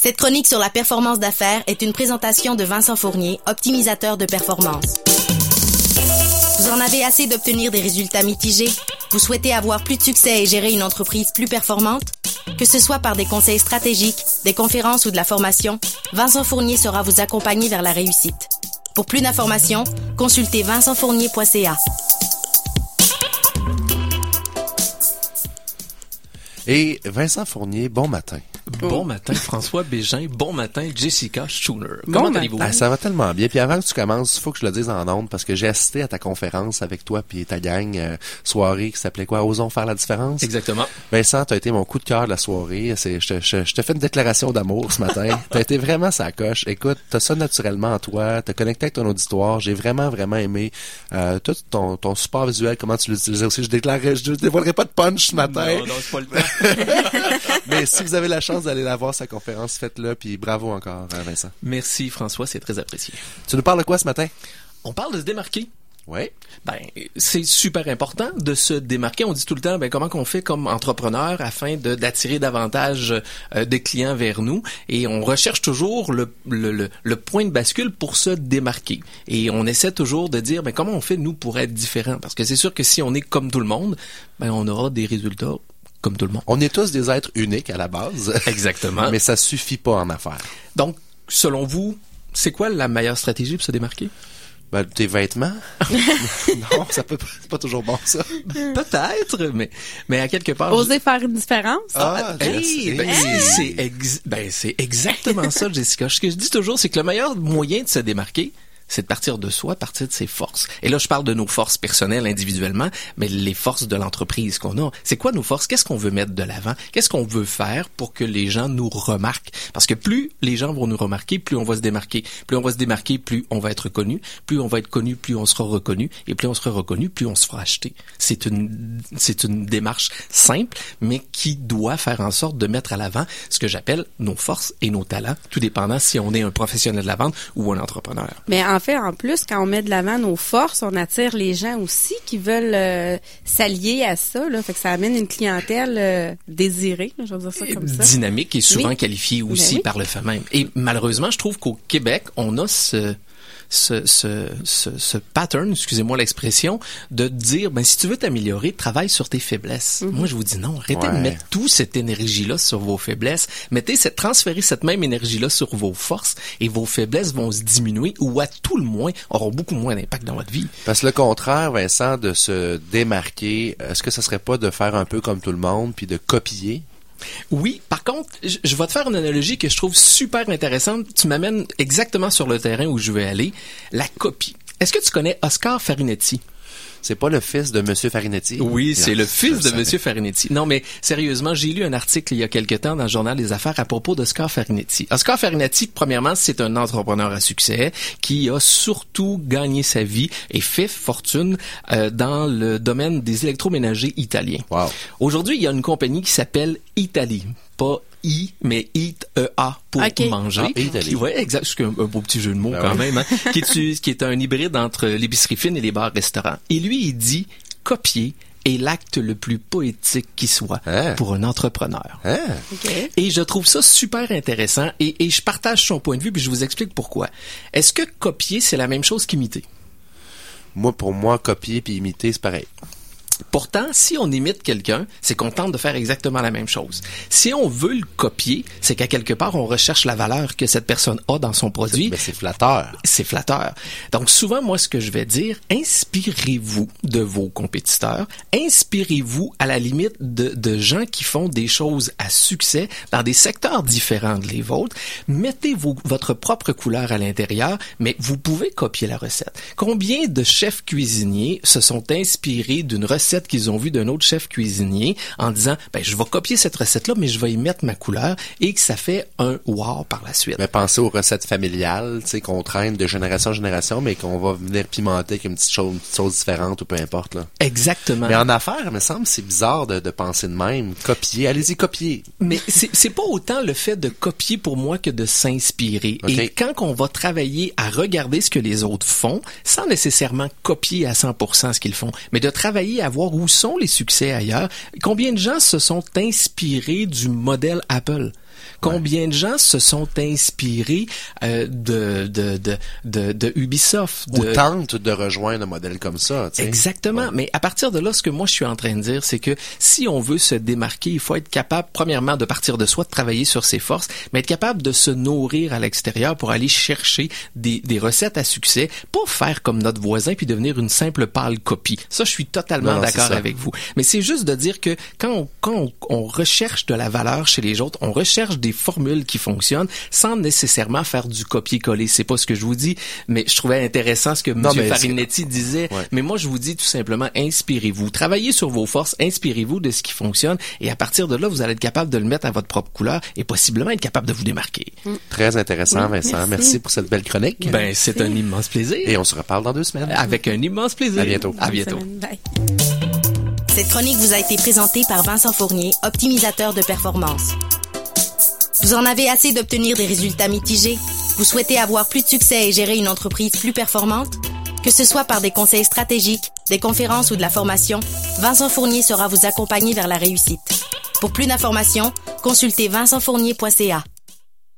Cette chronique sur la performance d'affaires est une présentation de Vincent Fournier, optimisateur de performance. Vous en avez assez d'obtenir des résultats mitigés? Vous souhaitez avoir plus de succès et gérer une entreprise plus performante? Que ce soit par des conseils stratégiques, des conférences ou de la formation, Vincent Fournier saura vous accompagner vers la réussite. Pour plus d'informations, consultez vincentfournier.ca. Et Vincent Fournier, bon matin. Bon matin, François Bégin. Bon matin, Jessica Schuner. Comment allez-vous? Ah, ça va tellement bien. Puis avant que tu commences, il faut que je le dise en ondes parce que j'ai assisté à ta conférence avec toi puis ta gang euh, soirée qui s'appelait quoi? Osons faire la différence? Exactement. Vincent, tu as été mon coup de cœur de la soirée. C'est, je, te- je, je te fais une déclaration d'amour ce matin. tu as été vraiment sa coche. Écoute, tu as ça naturellement en toi. Tu connecté avec ton auditoire. J'ai vraiment, vraiment aimé euh, tout ton, ton support visuel, comment tu l'utilisais aussi. Je déclarerai, je dévoilerai pas de punch ce matin. Non, non, c'est pas le temps. Mais si vous avez la chance d'aller la voir, sa conférence, faites-le. Puis bravo encore, hein, Vincent. Merci, François, c'est très apprécié. Tu nous parles de quoi ce matin? On parle de se démarquer. Oui. Ben, c'est super important de se démarquer. On dit tout le temps, ben, comment qu'on fait comme entrepreneur afin d'attirer davantage euh, de clients vers nous. Et on recherche toujours le, le, le, le point de bascule pour se démarquer. Et on essaie toujours de dire, ben, comment on fait nous pour être différent. Parce que c'est sûr que si on est comme tout le monde, ben, on aura des résultats comme tout le monde. On est tous des êtres uniques à la base. Exactement. Mais ça suffit pas en affaires. Donc, selon vous, c'est quoi la meilleure stratégie pour se démarquer? Ben, tes vêtements? non, ça peut pas, c'est pas toujours bon, ça. Peut-être, mais, mais à quelque part. Oser faire une différence? Ah, Hey, Jess, ben, hey. c'est- c'est ex- ben, c'est exactement ça, Jessica. Ce que je dis toujours, c'est que le meilleur moyen de se démarquer, c'est de partir de soi, partir de ses forces. Et là, je parle de nos forces personnelles individuellement, mais les forces de l'entreprise qu'on a. C'est quoi nos forces? Qu'est-ce qu'on veut mettre de l'avant? Qu'est-ce qu'on veut faire pour que les gens nous remarquent? Parce que plus les gens vont nous remarquer, plus on va se démarquer. Plus on va se démarquer, plus on va être connu. Plus on va être connu, plus on sera reconnu. Et plus on sera reconnu, plus on se fera acheter. C'est une, c'est une démarche simple, mais qui doit faire en sorte de mettre à l'avant ce que j'appelle nos forces et nos talents, tout dépendant si on est un professionnel de la vente ou un entrepreneur. Fait, en plus, quand on met de l'avant nos forces, on attire les gens aussi qui veulent euh, s'allier à ça. Là. Fait que ça amène une clientèle euh, désirée, je vais dire ça comme ça. dynamique et souvent Oui. qualifiée Ben aussi oui. par le fait même. Et malheureusement, je trouve qu'au Québec, on a ce ce, ce, ce, ce pattern, excusez-moi l'expression, de dire, ben, si tu veux t'améliorer, travaille sur tes faiblesses. Mhm. Moi, je vous dis non, arrêtez de mettre toute cette énergie-là sur vos faiblesses. Mettez cette, transférez cette même énergie-là sur vos forces et vos faiblesses vont se diminuer ou à tout le moins auront beaucoup moins d'impact dans votre vie. Parce que le contraire, Vincent, de se démarquer, est-ce que ça serait pas de faire un peu comme tout le monde puis de copier? Oui, par contre, je, vais te faire une analogie que je trouve super intéressante. Tu m'amènes exactement sur le terrain où je veux aller. La copie. Est-ce que tu connais Oscar Farinetti? C'est pas le fils de Monsieur Farinetti? Oui, c'est le fils de. Monsieur Farinetti. Non, mais sérieusement, j'ai lu un article il y a quelque temps dans le Journal des Affaires à propos d'Oscar Farinetti. Oscar Farinetti, premièrement, c'est un entrepreneur à succès qui a surtout gagné sa vie et fait fortune euh, dans le domaine des électroménagers italiens. Wow. Aujourd'hui, il y a une compagnie qui s'appelle Italie. Pas I, mais Eat, E-A, pour Ok. manger. Ah. Qui- ouais, exact. C'est un, un beau petit jeu de mots Ben quand oui. même, hein, qui, est, qui est un hybride entre l'épicerie fine et les bars-restaurants. Et lui, il dit, copier est l'acte le plus poétique qui soit Hein? pour un entrepreneur. Hein? Et je trouve ça super intéressant et, et je partage son point de vue puis je vous explique pourquoi. Est-ce que copier, c'est la même chose qu'imiter? Moi, pour moi, copier puis imiter, c'est pareil. Pourtant, si on imite quelqu'un, c'est qu'on tente de faire exactement la même chose. Si on veut le copier, c'est qu'à quelque part, on recherche la valeur que cette personne a dans son produit. Mais c'est flatteur. C'est flatteur. Donc souvent, moi, ce que je vais dire, inspirez-vous de vos compétiteurs, inspirez-vous à la limite de, de gens qui font des choses à succès dans des secteurs différents de les vôtres. Mettez vos- votre propre couleur à l'intérieur, mais vous pouvez copier la recette. Combien de chefs cuisiniers se sont inspirés d'une recette qu'ils ont vue d'un autre chef cuisinier en disant, ben, je vais copier cette recette-là, mais je vais y mettre ma couleur et que ça fait un wow par la suite. Mais pensez aux recettes familiales, tu sais, qu'on traîne de génération en génération, mais qu'on va venir pimenter avec une petite chose, une petite sauce différente ou peu importe, là. Exactement. Mais en affaires, il me semble, c'est bizarre de, de penser de même. Copier. Allez-y, copier. Mais c'est c'est pas autant le fait de copier pour moi que de s'inspirer. Ok. Et quand on va travailler à regarder ce que les autres font, sans nécessairement copier à 100% ce qu'ils font, mais de travailler à voir où sont les succès ailleurs, combien de gens se sont inspirés du modèle Apple? Combien de gens se sont inspirés euh, de, de, de, de, de Ubisoft? Ou de- tentent de rejoindre un modèle comme ça. tu sais. Exactement. Mais à partir de là, ce que moi je suis en train de dire, c'est que si on veut se démarquer, il faut être capable, premièrement, de partir de soi, de travailler sur ses forces, mais être capable de se nourrir à l'extérieur pour aller chercher des, des recettes à succès, pas faire comme notre voisin puis devenir une simple pâle copie. Ça, je suis totalement d'accord avec vous. Mais c'est juste de dire que quand on, quand on, on recherche de la valeur chez les autres, on recherche des formules qui fonctionnent sans nécessairement faire du copier-coller. C'est pas ce que je vous dis, mais je trouvais intéressant ce que Non, M. Farinetti disait. Ouais. Mais moi, je vous dis tout simplement, inspirez-vous. Travaillez sur vos forces, inspirez-vous de ce qui fonctionne et à partir de là, vous allez être capable de le mettre à votre propre couleur et possiblement être capable de vous démarquer. Très intéressant, Oui, Vincent. Merci. merci. pour cette belle chronique. Ben, c'est un immense plaisir. Et on se reparle dans deux semaines. Avec un immense plaisir. À bientôt. À bientôt. Bye. Cette chronique vous a été présentée par Vincent Fournier, optimisateur de performance. Vous en avez assez d'obtenir des résultats mitigés? Vous souhaitez avoir plus de succès et gérer une entreprise plus performante? Que ce soit par des conseils stratégiques, des conférences ou de la formation, Vincent Fournier sera vous accompagner vers la réussite. Pour plus d'informations, consultez vincentfournier.ca.